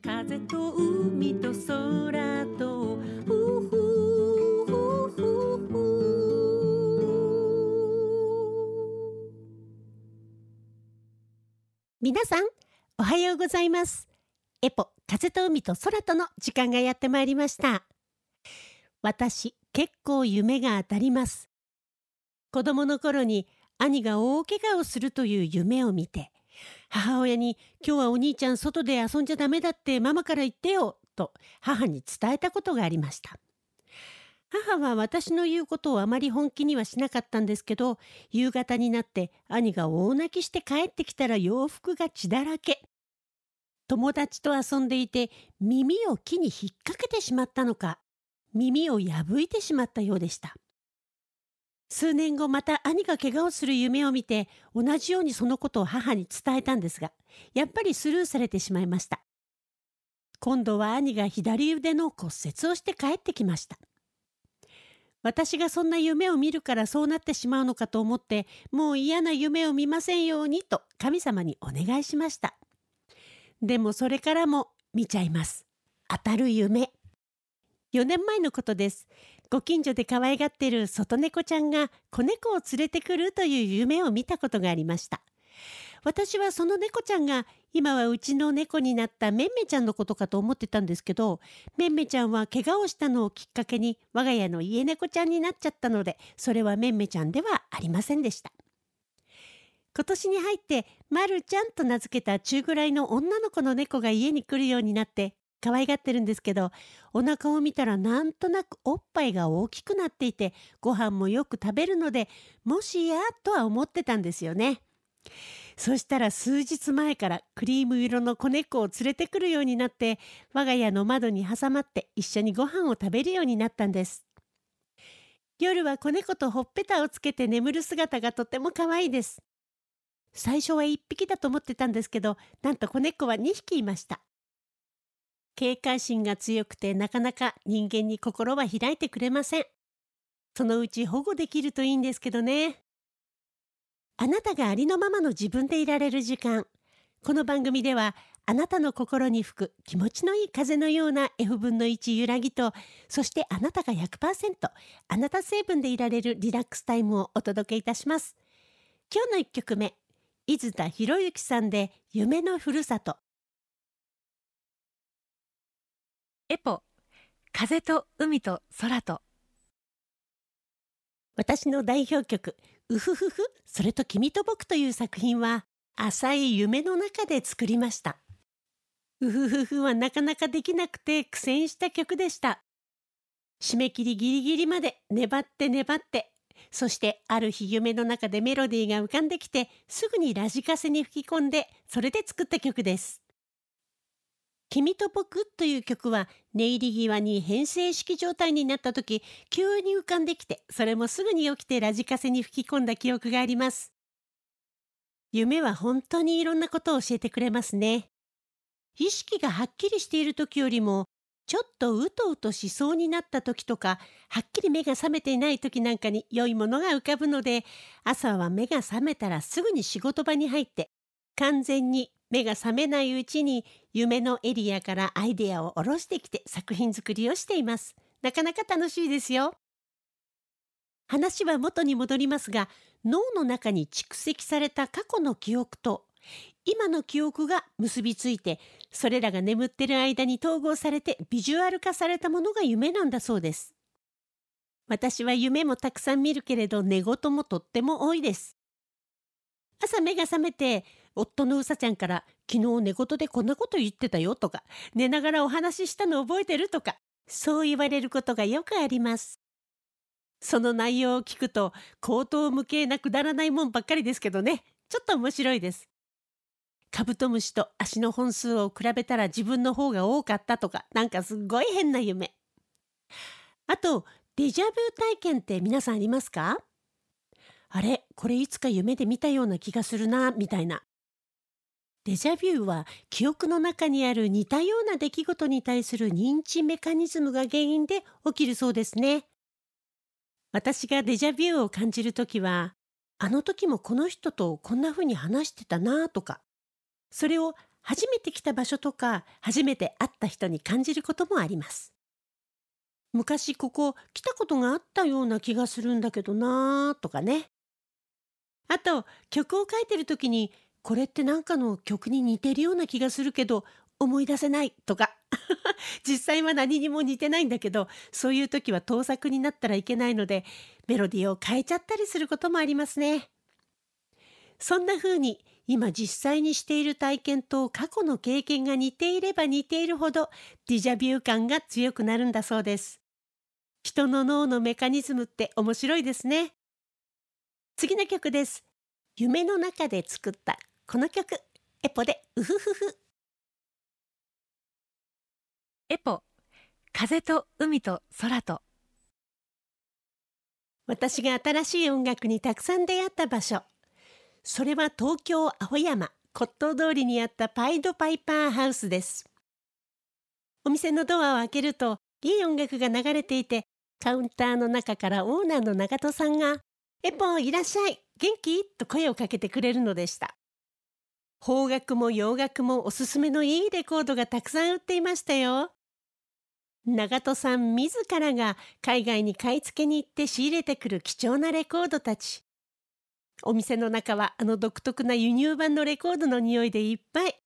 風と海と空と皆さんおはようございます。エポ風と海と空との時間がやってまいりました。私結構夢が当たります。子供の頃に兄が大怪我をするという夢を見て母親に今日はお兄ちゃん外で遊んじゃダメだってママから言ってよと母に伝えたことがありました。母は私の言うことをあまり本気にはしなかったんですけど夕方になって兄が大泣きして帰ってきたら洋服が血だらけ。友達と遊んでいて耳を木に引っ掛けてしまったのか耳を破いてしまったようでした。数年後また兄が怪我をする夢を見て同じようにそのことを母に伝えたんですがやっぱりスルーされてしまいました。今度は兄が左腕の骨折をして帰ってきました。私がそんな夢を見るからそうなってしまうのかと思ってもう嫌な夢を見ませんようにと神様にお願いしました。でもそれからも見ちゃいます。当たる夢。4年前のことです。ご近所で可愛がってる外猫ちゃんが子猫を連れてくるという夢を見たことがありました。私はその猫ちゃんが今はうちの猫になっためんめちゃんのことかと思ってたんですけどめんめちゃんは怪我をしたのをきっかけに我が家の家猫ちゃんになっちゃったのでそれはめんめちゃんではありませんでした。今年に入ってまるちゃんと名付けた中ぐらいの女の子の猫が家に来るようになって可愛がってるんですけどお腹を見たらなんとなくおっぱいが大きくなっていてご飯もよく食べるのでもしやとは思ってたんですよね。そしたら数日前からクリーム色の子猫を連れてくるようになって我が家の窓に挟まって一緒にご飯を食べるようになったんです。夜は子猫とほっぺたをつけて眠る姿がとても可愛いです。最初は1匹だと思ってたんですけどなんと子猫は2匹いました。警戒心が強くてなかなか人間に心は開いてくれません。そのうち保護できるといいんですけどね。あなたがありのままの自分でいられる時間。この番組ではあなたの心に吹く気持ちのいい風のような F 分の1揺らぎとそしてあなたが100%あなた成分でいられるリラックスタイムをお届けいたします今日の1曲目伊豆田博之さんで夢のふるさとエポ風と海と空と。私の代表曲「うふふふそれと君と僕」という作品は浅い夢の中で作りました。うふふふはなかなかできなくて苦戦した曲でした。締め切りギリギリまで粘って粘って。そしてある日夢の中でメロディーが浮かんできてすぐにラジカセに吹き込んでそれで作った曲です。君と僕という曲は寝入り際に変声式状態になった時急に浮かんできてそれもすぐに起きてラジカセに吹き込んだ記憶があります夢は本当にいろんなことを教えてくれますね意識がはっきりしている時よりもちょっとうとうとしそうになった時とかはっきり目が覚めていない時なんかに良いものが浮かぶので朝は目が覚めたらすぐに仕事場に入って完全に目が覚めないうちに夢のエリアからアイデアを下ろしてきて作品作りをしています。なかなか楽しいですよ。話は元に戻りますが脳の中に蓄積された過去の記憶と今の記憶が結びついてそれらが眠ってる間に統合されてビジュアル化されたものが夢なんだそうです。私は夢もたくさん見るけれど寝言もとっても多いです。朝目が覚めて夫のうさちゃんから昨日寝言でこんなこと言ってたよとか寝ながらお話ししたの覚えてるとかそう言われることがよくあります。その内容を聞くと口頭無形なくだらないもんばっかりですけどね。ちょっと面白いです。カブトムシと足の本数を比べたら自分の方が多かったとかなんかすっごい変な夢。あとデジャブ体験って皆さんありますかあれこれいつか夢で見たような気がするなみたいな。デジャビューは記憶の中にある似たような出来事に対する認知メカニズムが原因で起きるそうですね。私がデジャビューを感じるときは、あの時もこの人とこんな風に話してたなとか、それを初めて来た場所とか初めて会った人に感じることもあります昔ここ来たことがあったような気がするんだけどなとかねあと曲を書いてる時にこれって何かの曲に似てるような気がするけど思い出せないとか。実際は何にも似てないんだけどそういう時は盗作になったらいけないのでメロディーを変えちゃったりすることもありますね。そんな風に今実際にしている体験と過去の経験が似ていれば似ているほどディジャビュー感が強くなるんだそうです。人の脳のメカニズムって面白いですね。次の曲です。夢の中で作ったこの曲エポでうふふふエポ風と海と空と。私が新しい音楽にたくさん出会った場所。それは東京青山骨董通りにあったパイドパイパーハウスです。お店のドアを開けるといい音楽が流れていてカウンターの中からオーナーの長戸さんが「エポいらっしゃい元気?」と声をかけてくれるのでした邦楽も洋楽もおすすめのいいレコードがたくさん売っていましたよ。長戸さん自らが海外に買い付けに行って仕入れてくる貴重なレコードたち。お店の中はあの独特な輸入版のレコードの匂いでいっぱい。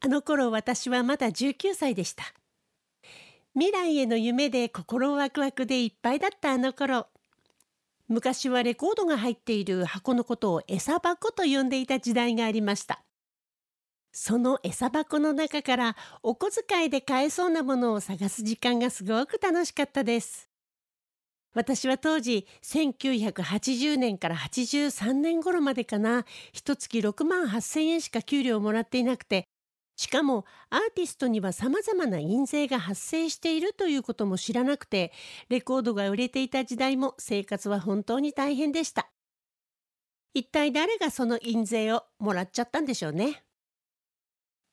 あの頃私はまだ19歳でした。未来への夢で心ワクワクでいっぱいだったあの頃。昔はレコードが入っている箱のことを餌箱と呼んでいた時代がありました。その餌箱の中からお小遣いで買えそうなものを探す時間がすごく楽しかったです。私は当時1980年から83年頃までかな。一月6万8,000円しか給料をもらっていなくてしかもアーティストにはさまざまな印税が発生しているということも知らなくてレコードが売れていた時代も生活は本当に大変でした。一体誰がその印税をもらっちゃったんでしょうね。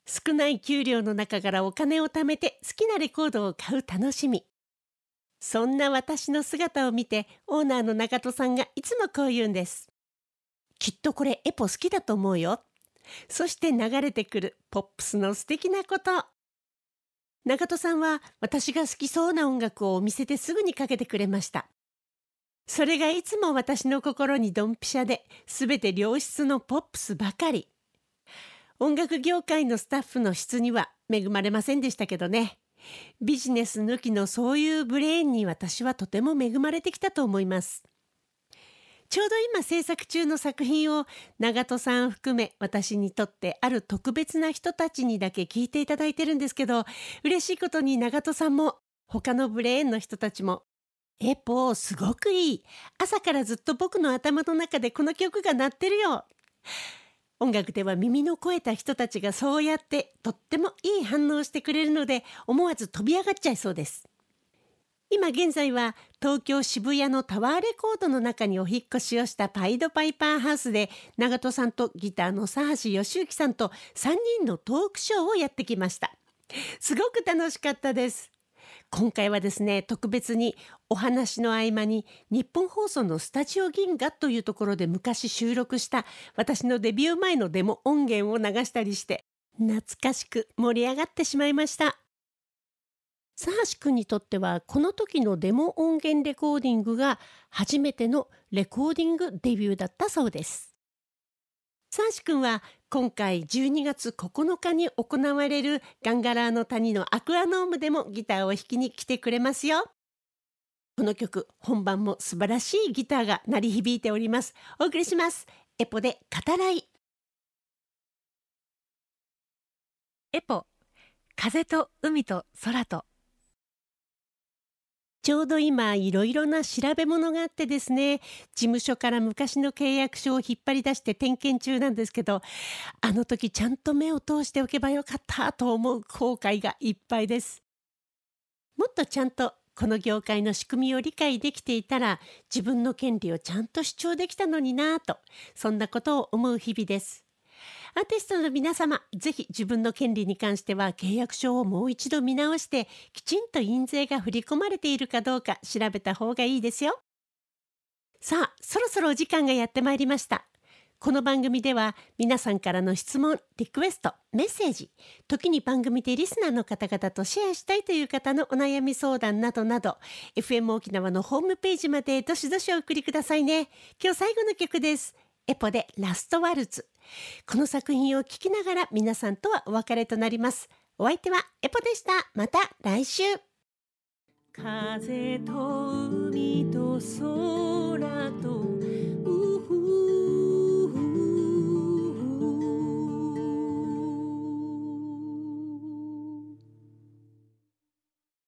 少ない給料の中からお金を貯めて好きなレコードを買う楽しみ。そんな私の姿を見てオーナーの中戸さんがいつもこう言うんです。きっとこれエポ好きだと思うよ。そして流れてくるポップスの素敵なこと。中戸さんは私が好きそうな音楽をお店ですぐにかけてくれました。それがいつも私の心にドンピシャで全て良質のポップスばかり。音楽業界のスタッフの質には恵まれませんでしたけどね。ビジネス抜きのそういうブレーンに私はとても恵まれてきたと思います。ちょうど今制作中の作品を長戸さん含め私にとってある特別な人たちにだけ聞いていただいてるんですけど嬉しいことに長戸さんも他のブレーンの人たちも「エポすごくいい朝からずっと僕の頭の中でこの曲が鳴ってるよ」音楽では耳の肥えた人たちがそうやってとってもいい反応をしてくれるので思わず飛び上がっちゃいそうです。今現在は東京渋谷のタワーレコードの中にお引越しをしたパイドパイパーハウスで長戸さんとギターの佐橋義之さんと3人のトークショーをやってきました。すごく楽しかったです。今回はですね特別にお話の合間に日本放送のスタジオ銀河というところで昔収録した私のデビュー前のデモ音源を流したりして懐かしく盛り上がってしまいました。佐橋くんにとってはこの時のデモ音源レコーディングが初めてのレコーディングデビューだったそうです。佐橋くんは今回12月9日に行われるガンガラーの谷のアクアノームでもギターを弾きに来てくれますよ。この曲本番も素晴らしいギターが鳴り響いております。お送りします。エポで語らい。エポ風と海と空とちょうど今いろいろな調べ物があってですね事務所から昔の契約書を引っ張り出して点検中なんですけどあの時ちゃんと目を通しておけばよかったと思う後悔がいっぱいです。もっとちゃんとこの業界の仕組みを理解できていたら自分の権利をちゃんと主張できたのになぁとそんなことを思う日々です。アーティストの皆様、ぜひ自分の権利に関しては契約書をもう一度見直して、きちんと印税が振り込まれているかどうか調べた方がいいですよ。さあ、そろそろお時間がやってまいりました。この番組では皆さんからの質問、リクエスト、メッセージ、時に番組でリスナーの方々とシェアしたいという方のお悩み相談などなど、FM 沖縄のホームページまでどしどしお送りくださいね。今日最後の曲です。エポでラストワルツ。この作品を聴きながら皆さんとはお別れとなります。お相手はエポでした。また来週。風と海と空と